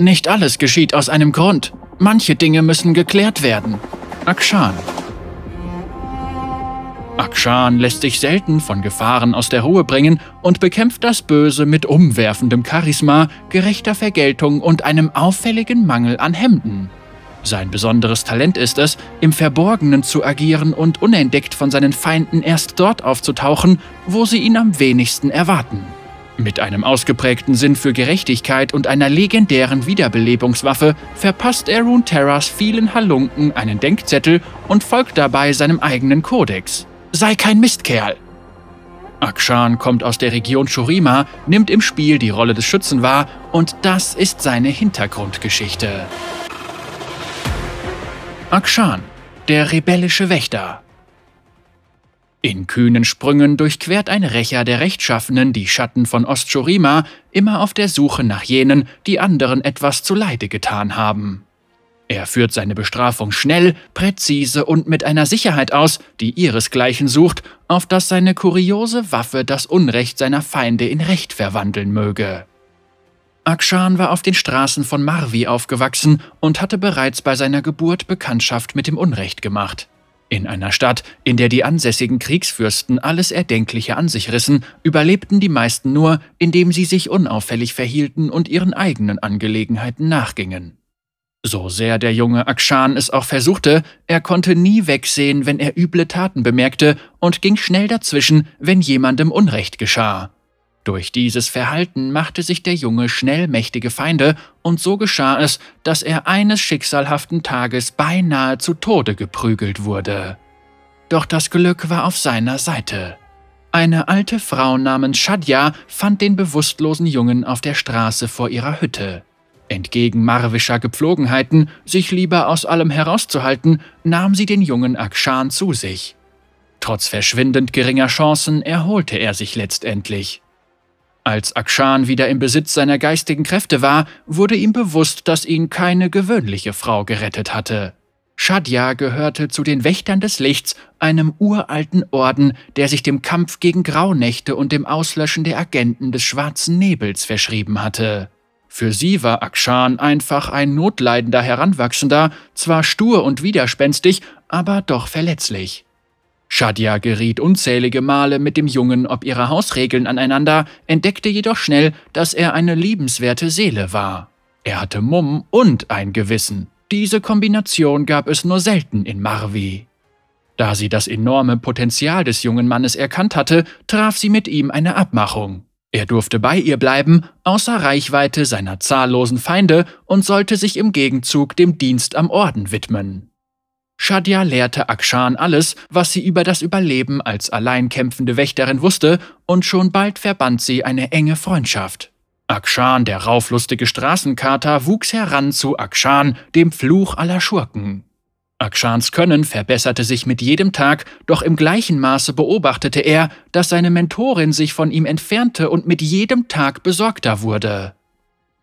Nicht alles geschieht aus einem Grund. Manche Dinge müssen geklärt werden. Akshan. Akshan lässt sich selten von Gefahren aus der Ruhe bringen und bekämpft das Böse mit umwerfendem Charisma, gerechter Vergeltung und einem auffälligen Mangel an Hemden. Sein besonderes Talent ist es, im Verborgenen zu agieren und unentdeckt von seinen Feinden erst dort aufzutauchen, wo sie ihn am wenigsten erwarten. Mit einem ausgeprägten Sinn für Gerechtigkeit und einer legendären Wiederbelebungswaffe verpasst er Runeterras vielen Halunken einen Denkzettel und folgt dabei seinem eigenen Kodex. Sei kein Mistkerl! Akshan kommt aus der Region Shurima, nimmt im Spiel die Rolle des Schützen wahr und das ist seine Hintergrundgeschichte. Akshan, der rebellische Wächter. In kühnen Sprüngen durchquert ein Rächer der Rechtschaffenen die Schatten von Ostschorima, immer auf der Suche nach jenen, die anderen etwas zuleide getan haben. Er führt seine Bestrafung schnell, präzise und mit einer Sicherheit aus, die ihresgleichen sucht, auf dass seine kuriose Waffe das Unrecht seiner Feinde in Recht verwandeln möge. Akshan war auf den Straßen von Marvi aufgewachsen und hatte bereits bei seiner Geburt Bekanntschaft mit dem Unrecht gemacht. In einer Stadt, in der die ansässigen Kriegsfürsten alles Erdenkliche an sich rissen, überlebten die meisten nur, indem sie sich unauffällig verhielten und ihren eigenen Angelegenheiten nachgingen. So sehr der junge Akshan es auch versuchte, er konnte nie wegsehen, wenn er üble Taten bemerkte und ging schnell dazwischen, wenn jemandem Unrecht geschah. Durch dieses Verhalten machte sich der Junge schnell mächtige Feinde, und so geschah es, dass er eines schicksalhaften Tages beinahe zu Tode geprügelt wurde. Doch das Glück war auf seiner Seite. Eine alte Frau namens Shadja fand den bewusstlosen Jungen auf der Straße vor ihrer Hütte. Entgegen marwischer Gepflogenheiten, sich lieber aus allem herauszuhalten, nahm sie den jungen Akshan zu sich. Trotz verschwindend geringer Chancen erholte er sich letztendlich. Als Akshan wieder im Besitz seiner geistigen Kräfte war, wurde ihm bewusst, dass ihn keine gewöhnliche Frau gerettet hatte. Shadja gehörte zu den Wächtern des Lichts, einem uralten Orden, der sich dem Kampf gegen Graunächte und dem Auslöschen der Agenten des schwarzen Nebels verschrieben hatte. Für sie war Akshan einfach ein notleidender Heranwachsender, zwar stur und widerspenstig, aber doch verletzlich. Shadia geriet unzählige Male mit dem Jungen ob ihrer Hausregeln aneinander, entdeckte jedoch schnell, dass er eine liebenswerte Seele war. Er hatte Mumm und ein Gewissen. Diese Kombination gab es nur selten in Marvi. Da sie das enorme Potenzial des jungen Mannes erkannt hatte, traf sie mit ihm eine Abmachung. Er durfte bei ihr bleiben, außer Reichweite seiner zahllosen Feinde, und sollte sich im Gegenzug dem Dienst am Orden widmen. Shadia lehrte Akshan alles, was sie über das Überleben als allein kämpfende Wächterin wusste, und schon bald verband sie eine enge Freundschaft. Akshan, der rauflustige Straßenkater, wuchs heran zu Akshan, dem Fluch aller Schurken. Akshans Können verbesserte sich mit jedem Tag, doch im gleichen Maße beobachtete er, dass seine Mentorin sich von ihm entfernte und mit jedem Tag besorgter wurde.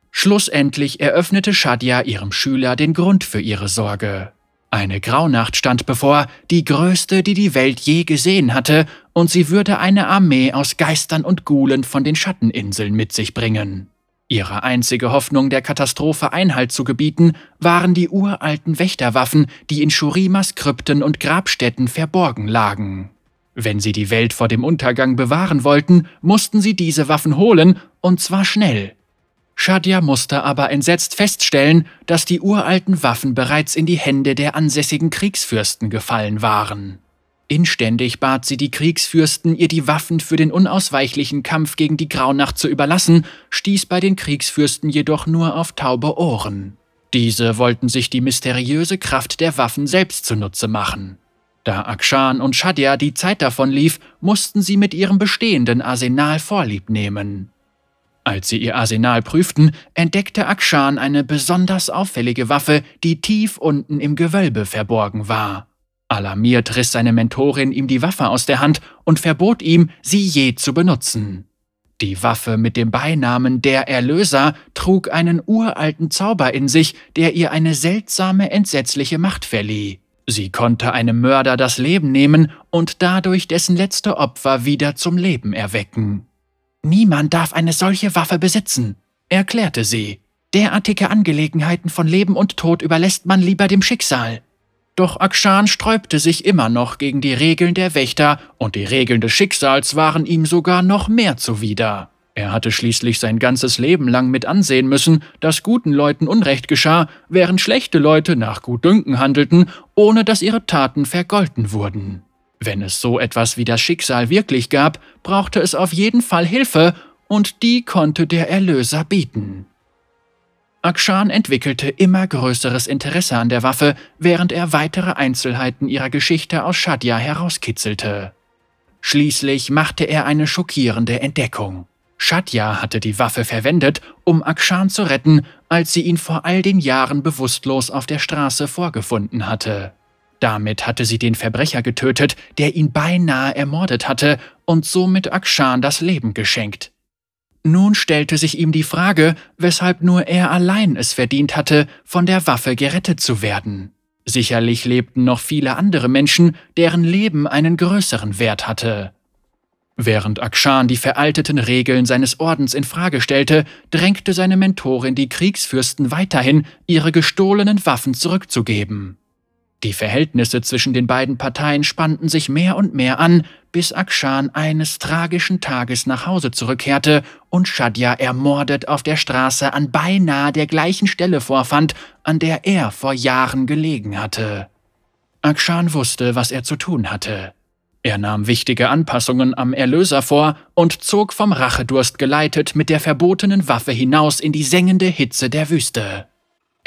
Schlussendlich eröffnete Shadia ihrem Schüler den Grund für ihre Sorge. Eine Graunacht stand bevor, die größte, die die Welt je gesehen hatte, und sie würde eine Armee aus Geistern und Gulen von den Schatteninseln mit sich bringen. Ihre einzige Hoffnung, der Katastrophe Einhalt zu gebieten, waren die uralten Wächterwaffen, die in Shurimas Krypten und Grabstätten verborgen lagen. Wenn sie die Welt vor dem Untergang bewahren wollten, mussten sie diese Waffen holen, und zwar schnell. Shadia musste aber entsetzt feststellen, dass die uralten Waffen bereits in die Hände der ansässigen Kriegsfürsten gefallen waren. Inständig bat sie die Kriegsfürsten, ihr die Waffen für den unausweichlichen Kampf gegen die Graunacht zu überlassen, stieß bei den Kriegsfürsten jedoch nur auf taube Ohren. Diese wollten sich die mysteriöse Kraft der Waffen selbst zunutze machen. Da Akshan und Shadia die Zeit davon lief, mussten sie mit ihrem bestehenden Arsenal Vorlieb nehmen. Als sie ihr Arsenal prüften, entdeckte Akshan eine besonders auffällige Waffe, die tief unten im Gewölbe verborgen war. Alarmiert riss seine Mentorin ihm die Waffe aus der Hand und verbot ihm, sie je zu benutzen. Die Waffe mit dem Beinamen der Erlöser trug einen uralten Zauber in sich, der ihr eine seltsame, entsetzliche Macht verlieh. Sie konnte einem Mörder das Leben nehmen und dadurch dessen letzte Opfer wieder zum Leben erwecken. Niemand darf eine solche Waffe besitzen, erklärte sie. Derartige Angelegenheiten von Leben und Tod überlässt man lieber dem Schicksal. Doch Akshan sträubte sich immer noch gegen die Regeln der Wächter, und die Regeln des Schicksals waren ihm sogar noch mehr zuwider. Er hatte schließlich sein ganzes Leben lang mit ansehen müssen, dass guten Leuten Unrecht geschah, während schlechte Leute nach Gutdünken handelten, ohne dass ihre Taten vergolten wurden. Wenn es so etwas wie das Schicksal wirklich gab, brauchte es auf jeden Fall Hilfe, und die konnte der Erlöser bieten. Akshan entwickelte immer größeres Interesse an der Waffe, während er weitere Einzelheiten ihrer Geschichte aus Shadja herauskitzelte. Schließlich machte er eine schockierende Entdeckung. Shadja hatte die Waffe verwendet, um Akshan zu retten, als sie ihn vor all den Jahren bewusstlos auf der Straße vorgefunden hatte. Damit hatte sie den Verbrecher getötet, der ihn beinahe ermordet hatte und somit Akshan das Leben geschenkt. Nun stellte sich ihm die Frage, weshalb nur er allein es verdient hatte, von der Waffe gerettet zu werden. Sicherlich lebten noch viele andere Menschen, deren Leben einen größeren Wert hatte. Während Akshan die veralteten Regeln seines Ordens in Frage stellte, drängte seine Mentorin die Kriegsfürsten weiterhin, ihre gestohlenen Waffen zurückzugeben. Die Verhältnisse zwischen den beiden Parteien spannten sich mehr und mehr an, bis Akshan eines tragischen Tages nach Hause zurückkehrte und Shadja ermordet auf der Straße an beinahe der gleichen Stelle vorfand, an der er vor Jahren gelegen hatte. Akshan wusste, was er zu tun hatte. Er nahm wichtige Anpassungen am Erlöser vor und zog vom Rachedurst geleitet mit der verbotenen Waffe hinaus in die sengende Hitze der Wüste.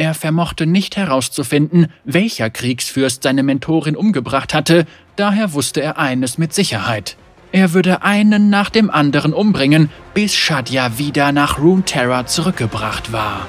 Er vermochte nicht herauszufinden, welcher Kriegsfürst seine Mentorin umgebracht hatte, daher wusste er eines mit Sicherheit. Er würde einen nach dem anderen umbringen, bis Shadja wieder nach Runeterra zurückgebracht war.